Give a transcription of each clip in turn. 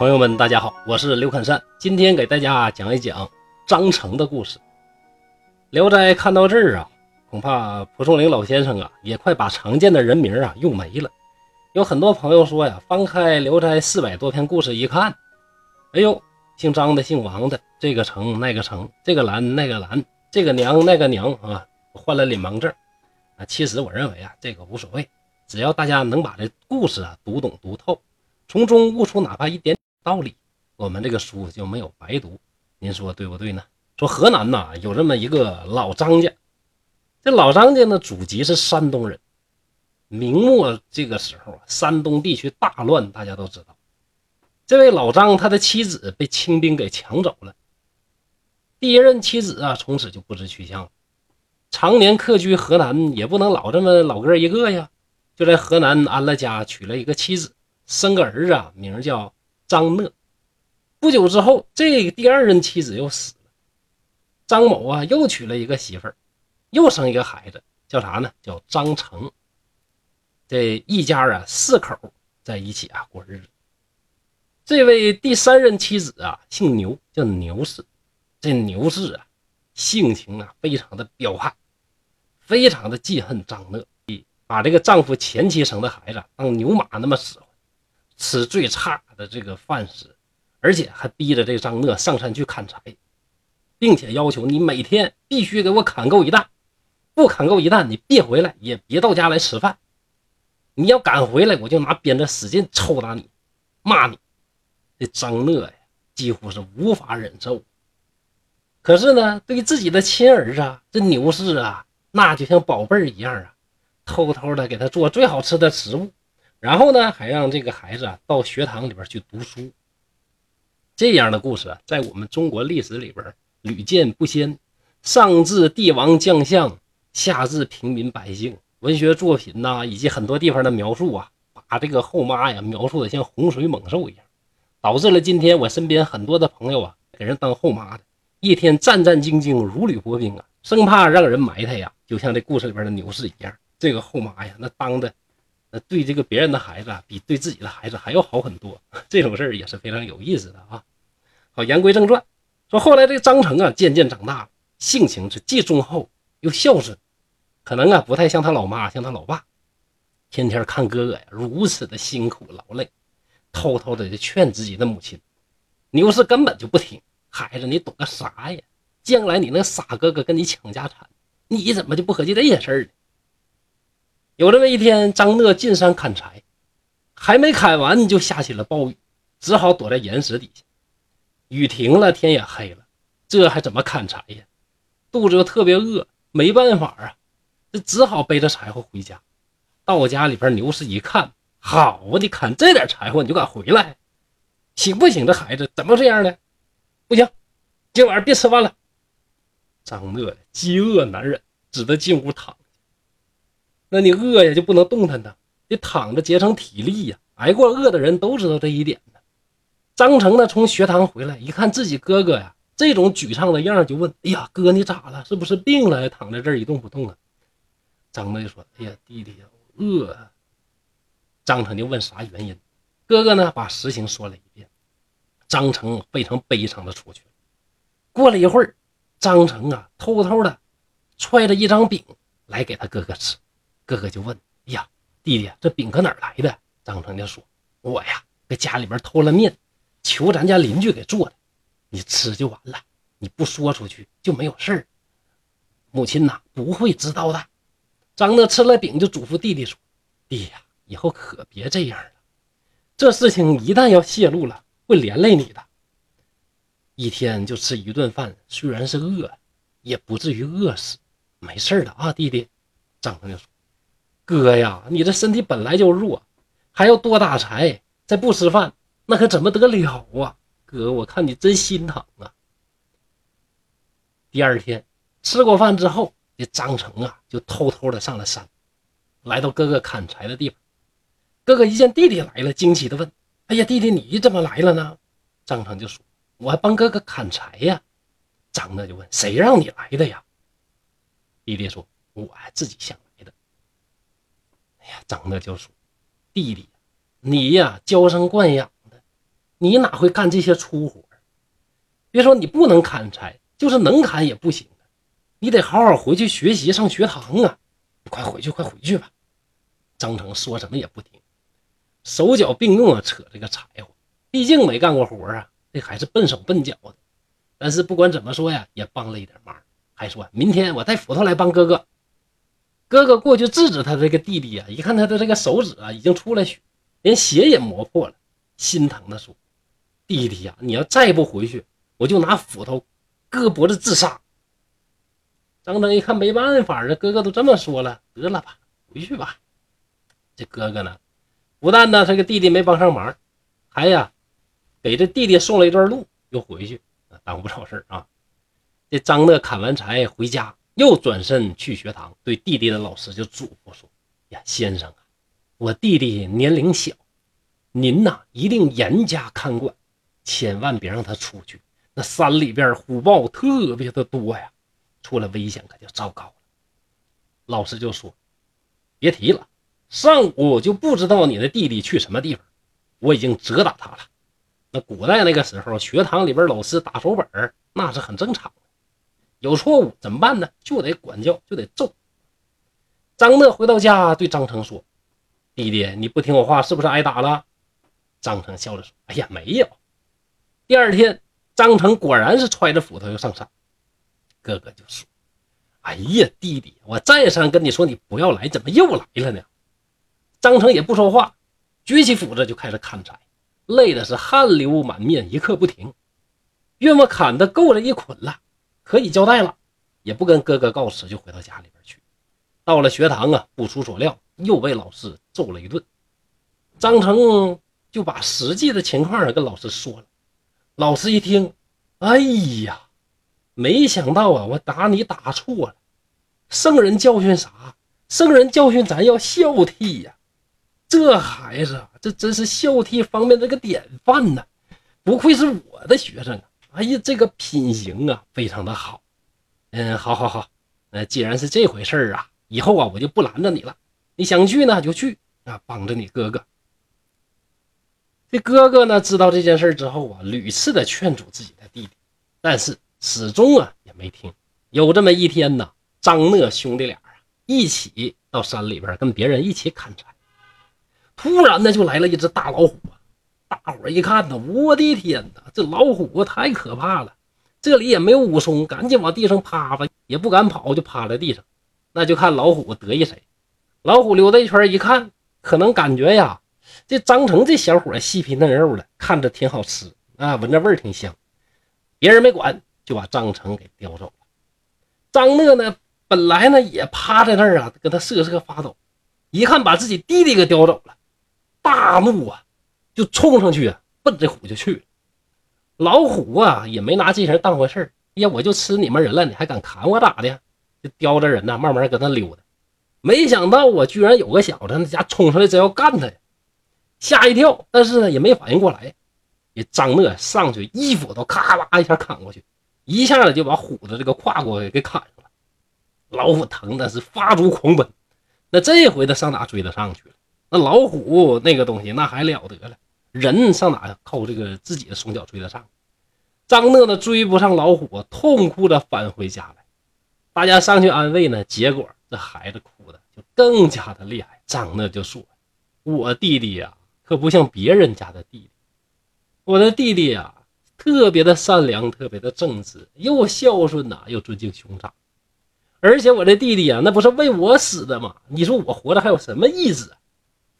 朋友们，大家好，我是刘肯善，今天给大家讲一讲张成的故事。《聊斋》看到这儿啊，恐怕蒲松龄老先生啊，也快把常见的人名啊用没了。有很多朋友说呀，翻开《聊斋》四百多篇故事一看，哎呦，姓张的、姓王的，这个成那个成，这个兰那个兰，这个娘那个娘啊，换了脸盲症啊。其实我认为啊，这个无所谓，只要大家能把这故事啊读懂读透，从中悟出哪怕一点。道理，我们这个书就没有白读，您说对不对呢？说河南呐有这么一个老张家，这老张家呢祖籍是山东人。明末这个时候啊，山东地区大乱，大家都知道。这位老张他的妻子被清兵给抢走了，第一任妻子啊从此就不知去向了。常年客居河南，也不能老这么老哥一个呀，就在河南安了家，娶了一个妻子，生个儿子啊，名叫。张讷不久之后，这个第二任妻子又死了。张某啊，又娶了一个媳妇儿，又生一个孩子，叫啥呢？叫张成。这一家啊，四口在一起啊过日子。这位第三任妻子啊，姓牛，叫牛氏。这牛氏啊，性情啊非常的彪悍，非常的记恨张讷，把这个丈夫前妻生的孩子当牛马那么使唤。吃最差的这个饭食，而且还逼着这张讷上山去砍柴，并且要求你每天必须给我砍够一担，不砍够一担，你别回来，也别到家来吃饭。你要敢回来，我就拿鞭子使劲抽打你，骂你。这张讷呀，几乎是无法忍受。可是呢，对自己的亲儿子啊，这牛氏啊，那就像宝贝儿一样啊，偷偷的给他做最好吃的食物。然后呢，还让这个孩子啊到学堂里边去读书。这样的故事，在我们中国历史里边屡见不鲜。上至帝王将相，下至平民百姓，文学作品呐，以及很多地方的描述啊，把这个后妈呀描述的像洪水猛兽一样，导致了今天我身边很多的朋友啊，给人当后妈的，一天战战兢兢，如履薄冰啊，生怕让人埋汰呀。就像这故事里边的牛氏一样，这个后妈呀，那当的。那对这个别人的孩子，比对自己的孩子还要好很多，这种事儿也是非常有意思的啊。好，言归正传，说后来这个张成啊，渐渐长大了，性情是既忠厚又孝顺，可能啊不太像他老妈，像他老爸，天天看哥哥呀如此的辛苦劳累，偷偷的就劝自己的母亲，牛氏根本就不听，孩子你懂个啥呀？将来你那傻哥哥跟你抢家产，你怎么就不合计这些事儿呢？有这么一天，张讷进山砍柴，还没砍完就下起了暴雨，只好躲在岩石底下。雨停了，天也黑了，这还怎么砍柴呀？肚子又特别饿，没办法啊，这只好背着柴火回家。到家里边，牛氏一看，好啊，你砍这点柴火你就敢回来，行不行？这孩子怎么这样呢？不行，今晚上别吃饭了。张讷饥饿难忍，只得进屋躺。那你饿呀就不能动弹呢，得躺着节省体力呀。挨过饿的人都知道这一点呢。张成呢从学堂回来，一看自己哥哥呀这种沮丧的样就问：“哎呀，哥你咋了？是不是病了？躺在这儿一动不动啊？”张乐就说：“哎呀，弟弟饿。”张成就问啥原因，哥哥呢把实情说了一遍。张成非常悲伤的出去了。过了一会儿，张成啊偷偷的揣着一张饼来给他哥哥吃。哥哥就问：“哎呀，弟弟，这饼搁哪儿来的？”张成就说：“我呀，搁家里边偷了面，求咱家邻居给做的。你吃就完了，你不说出去就没有事儿。母亲呐，不会知道的。”张乐吃了饼，就嘱咐弟弟说：“弟呀，以后可别这样了。这事情一旦要泄露了，会连累你的。一天就吃一顿饭，虽然是饿，也不至于饿死。没事的啊，弟弟。”张成就说。哥呀，你这身体本来就弱，还要多打柴，再不吃饭，那可怎么得了啊？哥，我看你真心疼啊。第二天吃过饭之后，这张成啊就偷偷的上了山，来到哥哥砍柴的地方。哥哥一见弟弟来了，惊奇的问：“哎呀，弟弟你怎么来了呢？”张成就说：“我还帮哥哥砍柴呀。”张乐就问：“谁让你来的呀？”弟弟说：“我还自己想。”呀，张乐就说：“弟弟，你呀娇生惯养的，你哪会干这些粗活？别说你不能砍柴，就是能砍也不行你得好好回去学习，上学堂啊！快回去，快回去吧。张成说什么也不听，手脚并用啊，扯这个柴火。毕竟没干过活啊，这还是笨手笨脚的。但是不管怎么说呀，也帮了一点忙。还说明天我带斧头来帮哥哥。哥哥过去制止他这个弟弟啊，一看他的这个手指啊，已经出了血，连血也磨破了，心疼的说：“弟弟呀，你要再不回去，我就拿斧头割脖子自杀。”张登一看没办法了，哥哥都这么说了，得了吧，回去吧。这哥哥呢，不但呢这个弟弟没帮上忙，还呀给这弟弟送了一段路，又回去，耽误不少事啊。这张乐砍完柴回家。又转身去学堂，对弟弟的老师就嘱咐说：“呀，先生啊，我弟弟年龄小，您呐一定严加看管，千万别让他出去。那山里边虎豹特别的多呀，出了危险可就糟糕了。”老师就说：“别提了，上午我就不知道你的弟弟去什么地方，我已经责打他了。那古代那个时候，学堂里边老师打手本那是很正常的。”有错误怎么办呢？就得管教，就得揍。张乐回到家，对张成说：“弟弟，你不听我话，是不是挨打了？”张成笑着说：“哎呀，没有。”第二天，张成果然是揣着斧头又上山。哥哥就说：“哎呀，弟弟，我再三跟你说，你不要来，怎么又来了呢？”张成也不说话，举起斧子就开始砍柴，累的是汗流满面，一刻不停。岳母砍的够了一捆了。可以交代了，也不跟哥哥告辞，就回到家里边去。到了学堂啊，不出所料，又被老师揍了一顿。张成就把实际的情况跟老师说了。老师一听，哎呀，没想到啊，我打你打错了。圣人教训啥？圣人教训咱要孝悌呀。这孩子，这真是孝悌方面这个典范呐，不愧是我的学生啊。哎呀，这个品行啊，非常的好。嗯，好，好，好。呃，既然是这回事儿啊，以后啊，我就不拦着你了。你想去呢，就去啊，帮着你哥哥。这哥哥呢，知道这件事之后啊，屡次的劝阻自己的弟弟，但是始终啊也没听。有这么一天呢，张乐兄弟俩啊一起到山里边跟别人一起砍柴，突然呢就来了一只大老虎啊。大伙一看呢，我的天哪，这老虎太可怕了！这里也没有武松，赶紧往地上趴吧，也不敢跑，就趴在地上。那就看老虎得意谁。老虎溜达一圈，一看，可能感觉呀，这张成这小伙细皮嫩肉的，看着挺好吃啊，闻着味儿挺香。别人没管，就把张成给叼走了。张乐呢，本来呢也趴在那儿啊，跟他瑟瑟发抖，一看把自己弟弟给叼走了，大怒啊！就冲上去啊，奔这虎就去了。老虎啊，也没拿这人当回事儿。呀，我就吃你们人了，你还敢砍我咋的？就叼着人呢，慢慢搁那溜达。没想到我，居然有个小子那家伙冲上来，真要干他呀！吓一跳，但是呢，也没反应过来。也张乐上去一斧头，咔啦一下砍过去，一下子就把虎的这个胯骨给砍上了。老虎疼的是发足狂奔。那这回他上哪追得上去了？那老虎那个东西，那还了得了。人上哪靠这个自己的双脚追得上？张乐呢追不上老虎，痛哭着返回家来。大家上去安慰呢，结果这孩子哭的就更加的厉害。张乐就说：“我弟弟呀，可不像别人家的弟弟。我的弟弟呀，特别的善良，特别的正直，又孝顺呐，又尊敬兄长。而且我这弟弟呀，那不是为我死的吗？你说我活着还有什么意思？”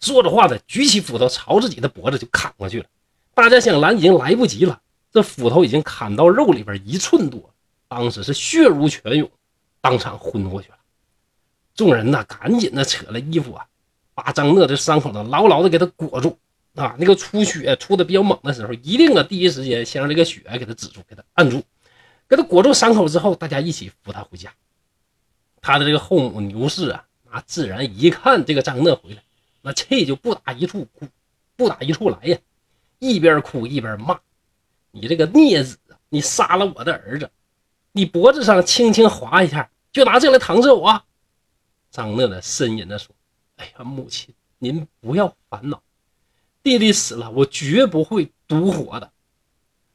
说着话的，举起斧头朝自己的脖子就砍过去了。大家想拦，已经来不及了。这斧头已经砍到肉里边一寸多，当时是血如泉涌，当场昏过去了。众人呢，赶紧的扯了衣服啊，把张乐的伤口呢牢牢的给他裹住啊。那个出血出的比较猛的时候，一定啊第一时间先让这个血给他止住，给他按住，给他裹住伤口之后，大家一起扶他回家。他的这个后母牛氏啊，那自然一看这个张乐回来。那气就不打一处哭，不打一处来呀！一边哭一边骂：“你这个孽子，你杀了我的儿子！你脖子上轻轻划一下，就拿这来搪塞我！”张乐乐呻吟着说：“哎呀，母亲，您不要烦恼。弟弟死了，我绝不会独活的。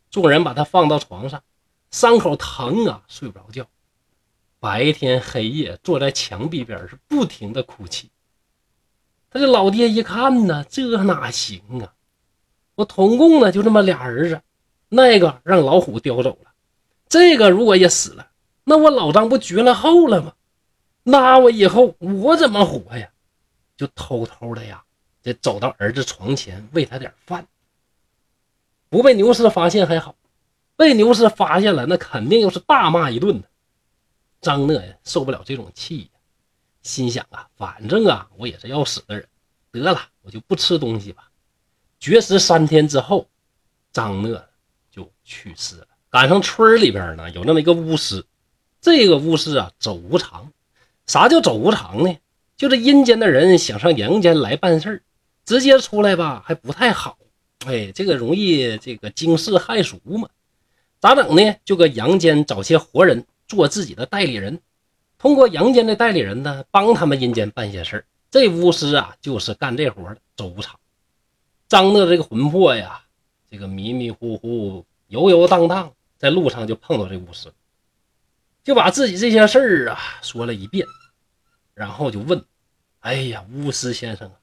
众人把他放到床上，伤口疼啊，睡不着觉。白天黑夜坐在墙壁边是不停的哭泣。他这老爹一看呢，这哪行啊？我统共呢就这么俩儿子，那个让老虎叼走了，这个如果也死了，那我老张不绝了后了吗？那我以后我怎么活呀？就偷偷的呀，得走到儿子床前喂他点饭。不被牛氏发现还好，被牛氏发现了，那肯定又是大骂一顿的。张讷呀，受不了这种气，心想啊，反正啊，我也是要死的人，得了，我就不吃东西吧。绝食三天之后，张讷就去世了。赶上村里边呢，有那么一个巫师，这个巫师啊，走无常。啥叫走无常呢？就是阴间的人想上阳间来办事儿，直接出来吧，还不太好。哎，这个容易这个惊世骇俗嘛？咋整呢？就搁阳间找些活人做自己的代理人，通过阳间的代理人呢，帮他们阴间办些事儿。这巫师啊，就是干这活的，走无常。张乐这个魂魄呀，这个迷迷糊糊、游游荡荡，在路上就碰到这巫师，就把自己这些事儿啊说了一遍，然后就问：“哎呀，巫师先生啊，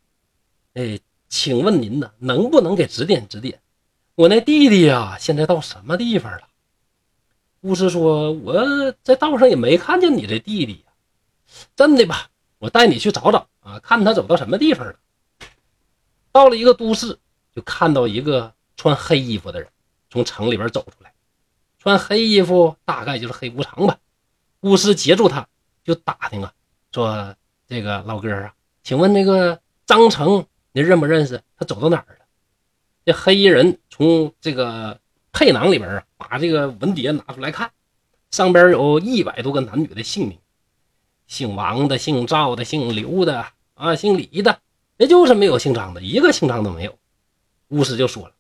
哎。”请问您呢，能不能给指点指点？我那弟弟呀，现在到什么地方了？巫师说：“我在道上也没看见你这弟弟呀。”真的吧？我带你去找找啊，看他走到什么地方了。到了一个都市，就看到一个穿黑衣服的人从城里边走出来，穿黑衣服大概就是黑无常吧。巫师截住他，就打听啊，说：“这个老哥啊，请问那个张成？”你认不认识他走到哪儿了？这黑衣人从这个佩囊里边啊，把这个文牒拿出来看，上边有一百多个男女的姓名，姓王的、姓赵的、姓刘的啊、姓李的，也就是没有姓张的，一个姓张都没有。巫师就说了：“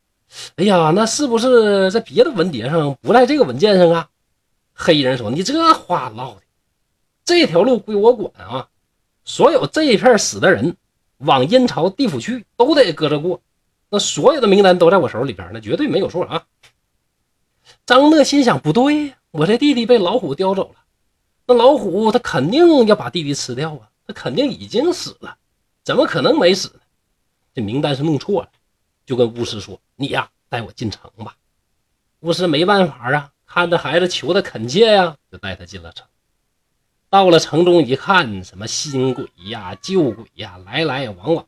哎呀，那是不是在别的文牒上，不在这个文件上啊？”黑衣人说：“你这话唠的，这条路归我管啊，所有这一片死的人。”往阴曹地府去都得搁着过，那所有的名单都在我手里边，那绝对没有错啊！张乐心想：不对呀，我这弟弟被老虎叼走了，那老虎他肯定要把弟弟吃掉啊，他肯定已经死了，怎么可能没死呢？这名单是弄错了，就跟巫师说：“你呀，带我进城吧。”巫师没办法啊，看着孩子求的恳切呀，就带他进了城。到了城中一看，什么新鬼呀、旧鬼呀，来来往往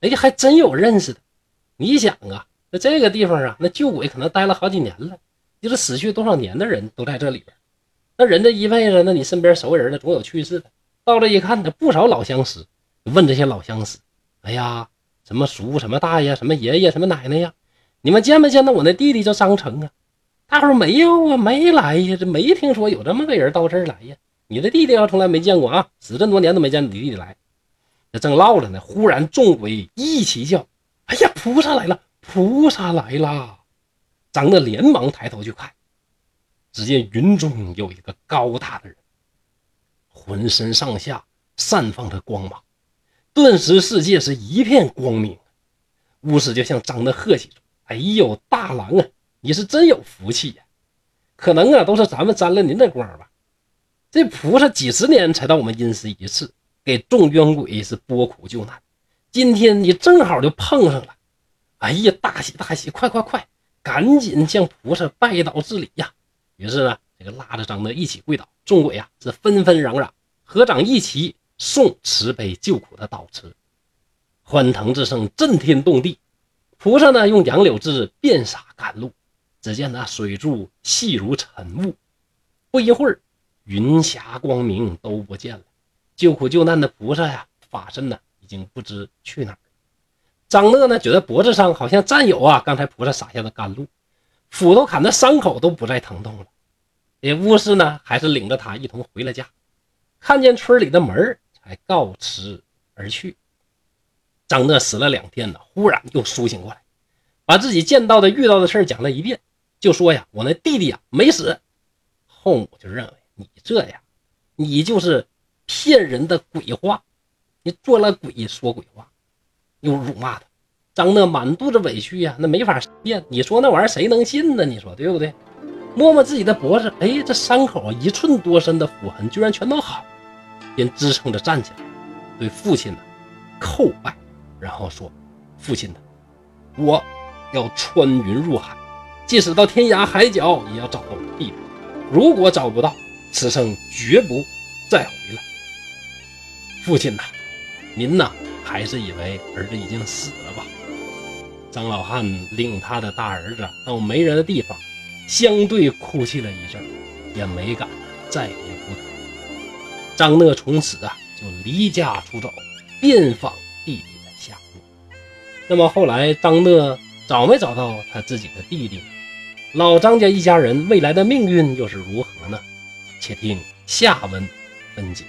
的，哎，还真有认识的。你想啊，在这个地方啊，那旧鬼可能待了好几年了，就是死去多少年的人都在这里边。那人这一辈子，那你身边熟人的总有去世的。到这一看，呢，不少老相识，问这些老相识，哎呀，什么叔、什么大爷、什么爷爷、什么奶奶呀，你们见没见到我那弟弟叫张成啊？大伙没有啊，没来呀，这没听说有这么个人到这儿来呀。你的弟弟要从来没见过啊，死这么多年都没见你弟弟来。这正唠着呢，忽然众鬼一起叫：“哎呀，菩萨来了！菩萨来了！”张乐连忙抬头去看，只见云中有一个高大的人，浑身上下散放着光芒，顿时世界是一片光明。巫师就向张乐贺喜说：“哎呦，大郎啊，你是真有福气呀！可能啊，都是咱们沾了您的光吧。”这菩萨几十年才到我们阴司一次，给众冤鬼是拨苦救难。今天你正好就碰上了，哎呀，大喜大喜！快快快，赶紧向菩萨拜倒致礼呀！于是呢，这个拉着张德一起跪倒，众鬼啊是纷纷攘攘，合掌一齐送慈悲救苦的祷词，欢腾之声震天动地。菩萨呢用杨柳枝遍洒甘露，只见那水柱细如晨雾，不一会儿。云霞光明都不见了，救苦救难的菩萨呀，法身呢已经不知去哪。张乐呢觉得脖子上好像沾有啊刚才菩萨洒下的甘露，斧头砍的伤口都不再疼痛了。这巫师呢还是领着他一同回了家，看见村里的门才告辞而去。张乐死了两天呢，忽然又苏醒过来，把自己见到的遇到的事讲了一遍，就说呀：“我那弟弟呀没死。”后母就认为。你这呀，你就是骗人的鬼话，你做了鬼说鬼话，又辱骂他。张讷满肚子委屈呀，那没法辩。你说那玩意儿谁能信呢？你说对不对？摸摸自己的脖子，哎，这伤口一寸多深的斧痕居然全都好，便支撑着站起来，对父亲呢叩拜，然后说：“父亲呢，我要穿云入海，即使到天涯海角也要找到我弟弟。如果找不到，此生绝不再回来。父亲呐，您呐还是以为儿子已经死了吧？”张老汉领他的大儿子到没人的地方。相对哭泣了一阵，也没敢再提不得。张讷从此啊就离家出走，遍访弟弟的下落。那么后来张讷找没找到他自己的弟弟？老张家一家人未来的命运又是如何呢？且听下文分解。